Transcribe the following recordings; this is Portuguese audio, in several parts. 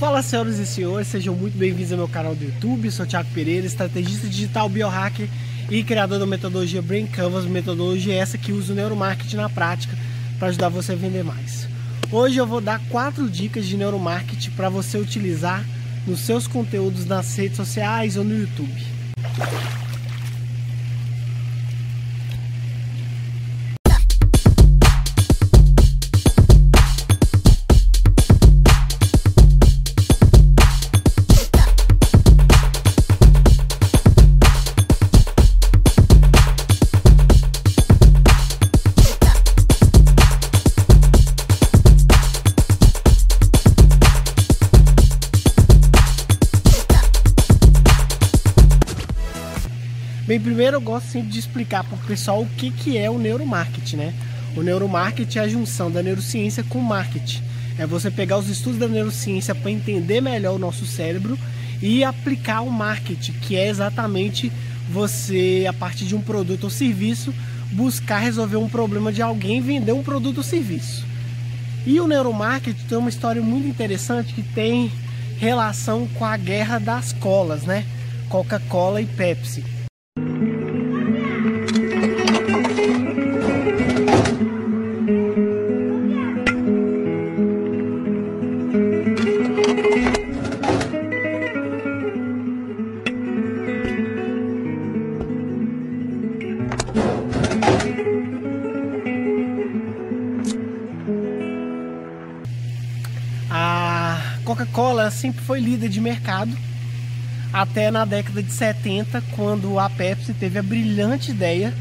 Fala senhoras e senhores, sejam muito bem-vindos ao meu canal do YouTube. Sou Thiago Pereira, estrategista digital biohacker e criador da metodologia Brain Canvas, metodologia essa que usa o neuromarketing na prática para ajudar você a vender mais. Hoje eu vou dar quatro dicas de neuromarketing para você utilizar nos seus conteúdos nas redes sociais ou no YouTube. Bem, primeiro eu gosto sempre de explicar para o pessoal o que, que é o neuromarketing, né? O neuromarketing é a junção da neurociência com o marketing. É você pegar os estudos da neurociência para entender melhor o nosso cérebro e aplicar o marketing, que é exatamente você, a partir de um produto ou serviço, buscar resolver um problema de alguém vender um produto ou serviço. E o neuromarketing tem uma história muito interessante que tem relação com a guerra das colas, né? Coca-Cola e Pepsi. Coca-Cola sempre foi líder de mercado até na década de 70, quando a Pepsi teve a brilhante ideia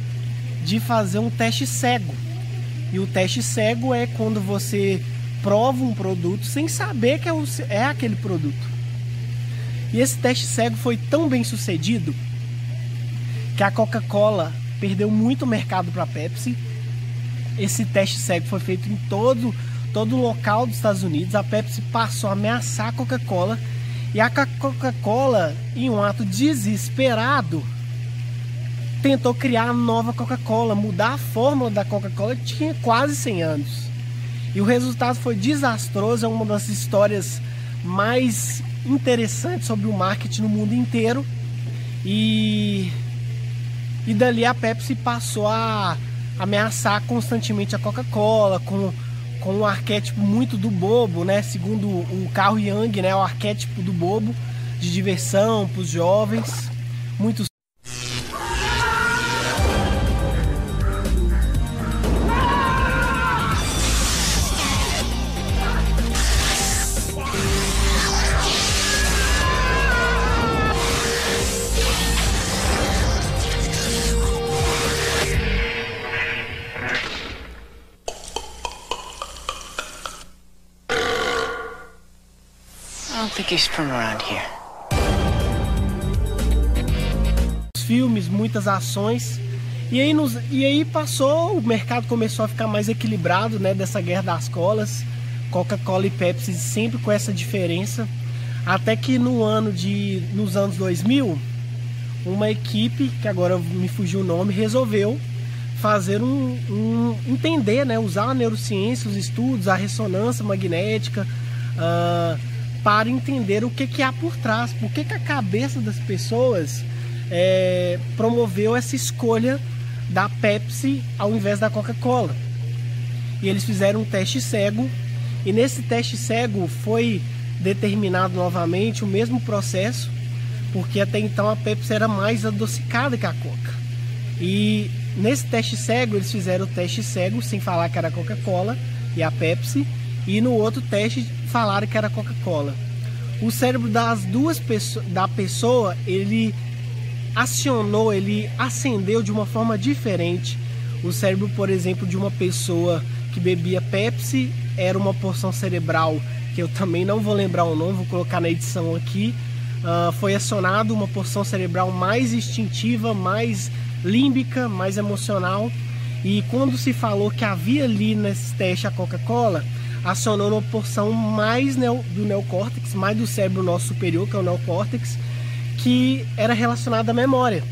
de fazer um teste cego. E o teste cego é quando você prova um produto sem saber que é, é aquele produto. E esse teste cego foi tão bem sucedido que a Coca-Cola perdeu muito mercado para a Pepsi. Esse teste cego foi feito em todo todo local dos Estados Unidos. A Pepsi passou a ameaçar a Coca-Cola e a Coca-Cola, em um ato desesperado, tentou criar a nova Coca-Cola, mudar a fórmula da Coca-Cola que tinha quase 100 anos. E o resultado foi desastroso, é uma das histórias mais interessantes sobre o marketing no mundo inteiro. E, e dali a Pepsi passou a ameaçar constantemente a Coca-Cola com com um arquétipo muito do bobo, né? Segundo o Carl Jung, né? O arquétipo do bobo, de diversão para os jovens. Muito think he's from around here. Filmes, muitas ações. E aí, nos, e aí passou, o mercado começou a ficar mais equilibrado, né? Dessa guerra das colas. Coca-Cola e Pepsi sempre com essa diferença. Até que no ano de. nos anos 2000, uma equipe, que agora me fugiu o nome, resolveu fazer um, um entender, né, usar a neurociência, os estudos, a ressonância magnética, uh, para entender o que, que há por trás, por que, que a cabeça das pessoas é, promoveu essa escolha da Pepsi ao invés da Coca-Cola. E eles fizeram um teste cego, e nesse teste cego foi determinado novamente o mesmo processo, porque até então a Pepsi era mais adocicada que a Coca. E nesse teste cego, eles fizeram o teste cego sem falar que era Coca-Cola e a Pepsi, e no outro teste falaram que era Coca-Cola. O cérebro das duas pessoas, da pessoa, ele acionou, ele acendeu de uma forma diferente. O cérebro, por exemplo, de uma pessoa que bebia Pepsi era uma porção cerebral que eu também não vou lembrar o nome, vou colocar na edição aqui. Uh, foi acionado uma porção cerebral mais instintiva, mais límbica, mais emocional. E quando se falou que havia ali nesse teste a Coca-Cola, acionou uma porção mais do neocórtex, mais do cérebro nosso superior, que é o neocórtex, que era relacionada à memória.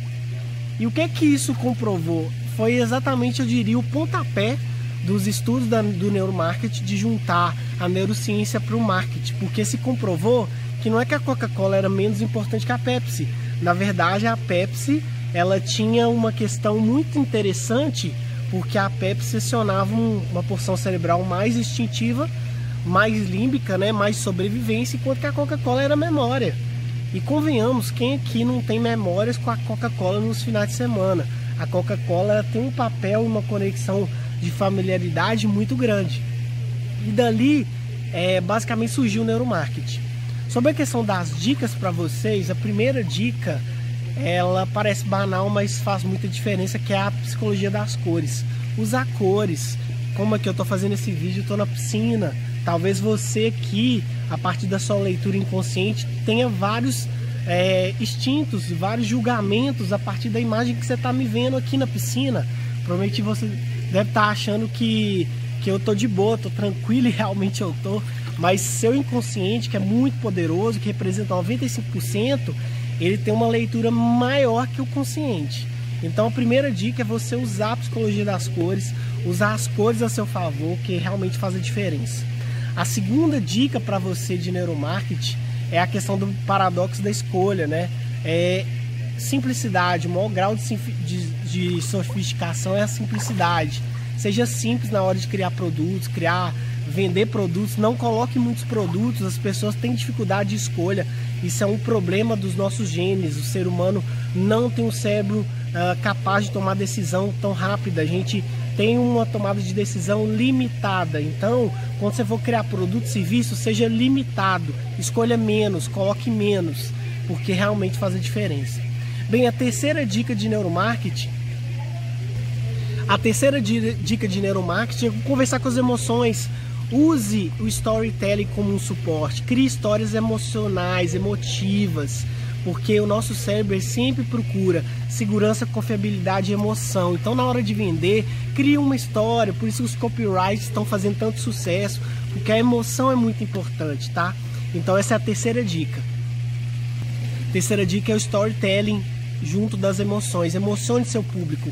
E o que que isso comprovou? Foi exatamente, eu diria, o pontapé dos estudos da, do neuromarketing de juntar a neurociência para o marketing, porque se comprovou que não é que a Coca-Cola era menos importante que a Pepsi. Na verdade, a Pepsi ela tinha uma questão muito interessante, porque a Pepsi acionava um, uma porção cerebral mais instintiva, mais límbica, né, mais sobrevivência, enquanto que a Coca-Cola era memória. E convenhamos, quem aqui não tem memórias com a Coca-Cola nos finais de semana? A Coca-Cola tem um papel, uma conexão de familiaridade muito grande. E dali, é, basicamente surgiu o neuromarketing. Sobre a questão das dicas para vocês, a primeira dica, ela parece banal, mas faz muita diferença, que é a psicologia das cores. Usar cores, como aqui eu estou fazendo esse vídeo, estou na piscina, Talvez você aqui, a partir da sua leitura inconsciente, tenha vários é, instintos, vários julgamentos a partir da imagem que você está me vendo aqui na piscina. Provavelmente você deve estar tá achando que, que eu tô de boa, tô tranquilo e realmente eu tô. Mas seu inconsciente, que é muito poderoso, que representa 95%, ele tem uma leitura maior que o consciente. Então a primeira dica é você usar a psicologia das cores, usar as cores a seu favor, que realmente faz a diferença. A segunda dica para você de neuromarketing é a questão do paradoxo da escolha, né? É simplicidade, o maior grau de, de, de sofisticação é a simplicidade. Seja simples na hora de criar produtos, criar, vender produtos, não coloque muitos produtos, as pessoas têm dificuldade de escolha. Isso é um problema dos nossos genes. O ser humano não tem um cérebro uh, capaz de tomar decisão tão rápida. A gente tem uma tomada de decisão limitada. Então, quando você for criar produto e serviço, seja limitado, escolha menos, coloque menos, porque realmente faz a diferença. Bem, a terceira dica de neuromarketing a terceira dica de neuromarketing é conversar com as emoções. Use o storytelling como um suporte. Crie histórias emocionais, emotivas porque o nosso cérebro sempre procura segurança, confiabilidade e emoção. Então, na hora de vender, cria uma história. Por isso os copyrights estão fazendo tanto sucesso, porque a emoção é muito importante, tá? Então, essa é a terceira dica. Terceira dica é o storytelling junto das emoções. Emocione seu público.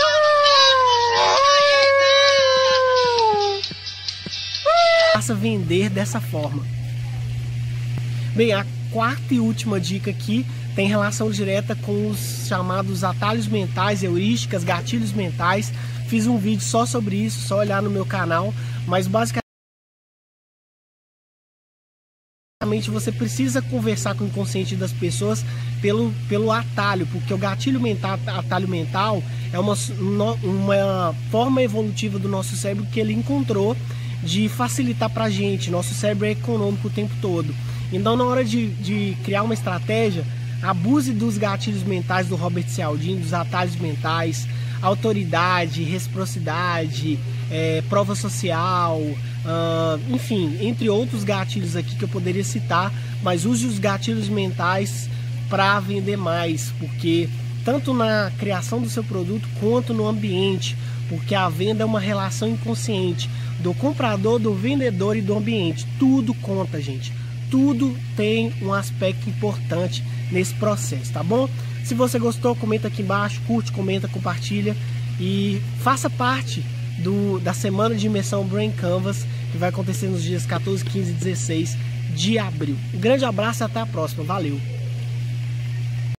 faça vender dessa forma. Bem, a quarta e última dica aqui tem relação direta com os chamados atalhos mentais, heurísticas, gatilhos mentais. Fiz um vídeo só sobre isso, só olhar no meu canal, mas basicamente você precisa conversar com o inconsciente das pessoas pelo, pelo atalho, porque o gatilho mental, atalho mental é uma, uma forma evolutiva do nosso cérebro que ele encontrou de facilitar para a gente. Nosso cérebro é econômico o tempo todo. Então, na hora de, de criar uma estratégia, abuse dos gatilhos mentais do Robert Cialdini, dos atalhos mentais, autoridade, reciprocidade, é, prova social, uh, enfim, entre outros gatilhos aqui que eu poderia citar, mas use os gatilhos mentais para vender mais, porque tanto na criação do seu produto quanto no ambiente, porque a venda é uma relação inconsciente do comprador, do vendedor e do ambiente. Tudo conta, gente. Tudo tem um aspecto importante nesse processo, tá bom? Se você gostou, comenta aqui embaixo, curte, comenta, compartilha e faça parte do, da semana de imersão Brain Canvas que vai acontecer nos dias 14, 15 e 16 de abril. Um grande abraço e até a próxima. Valeu!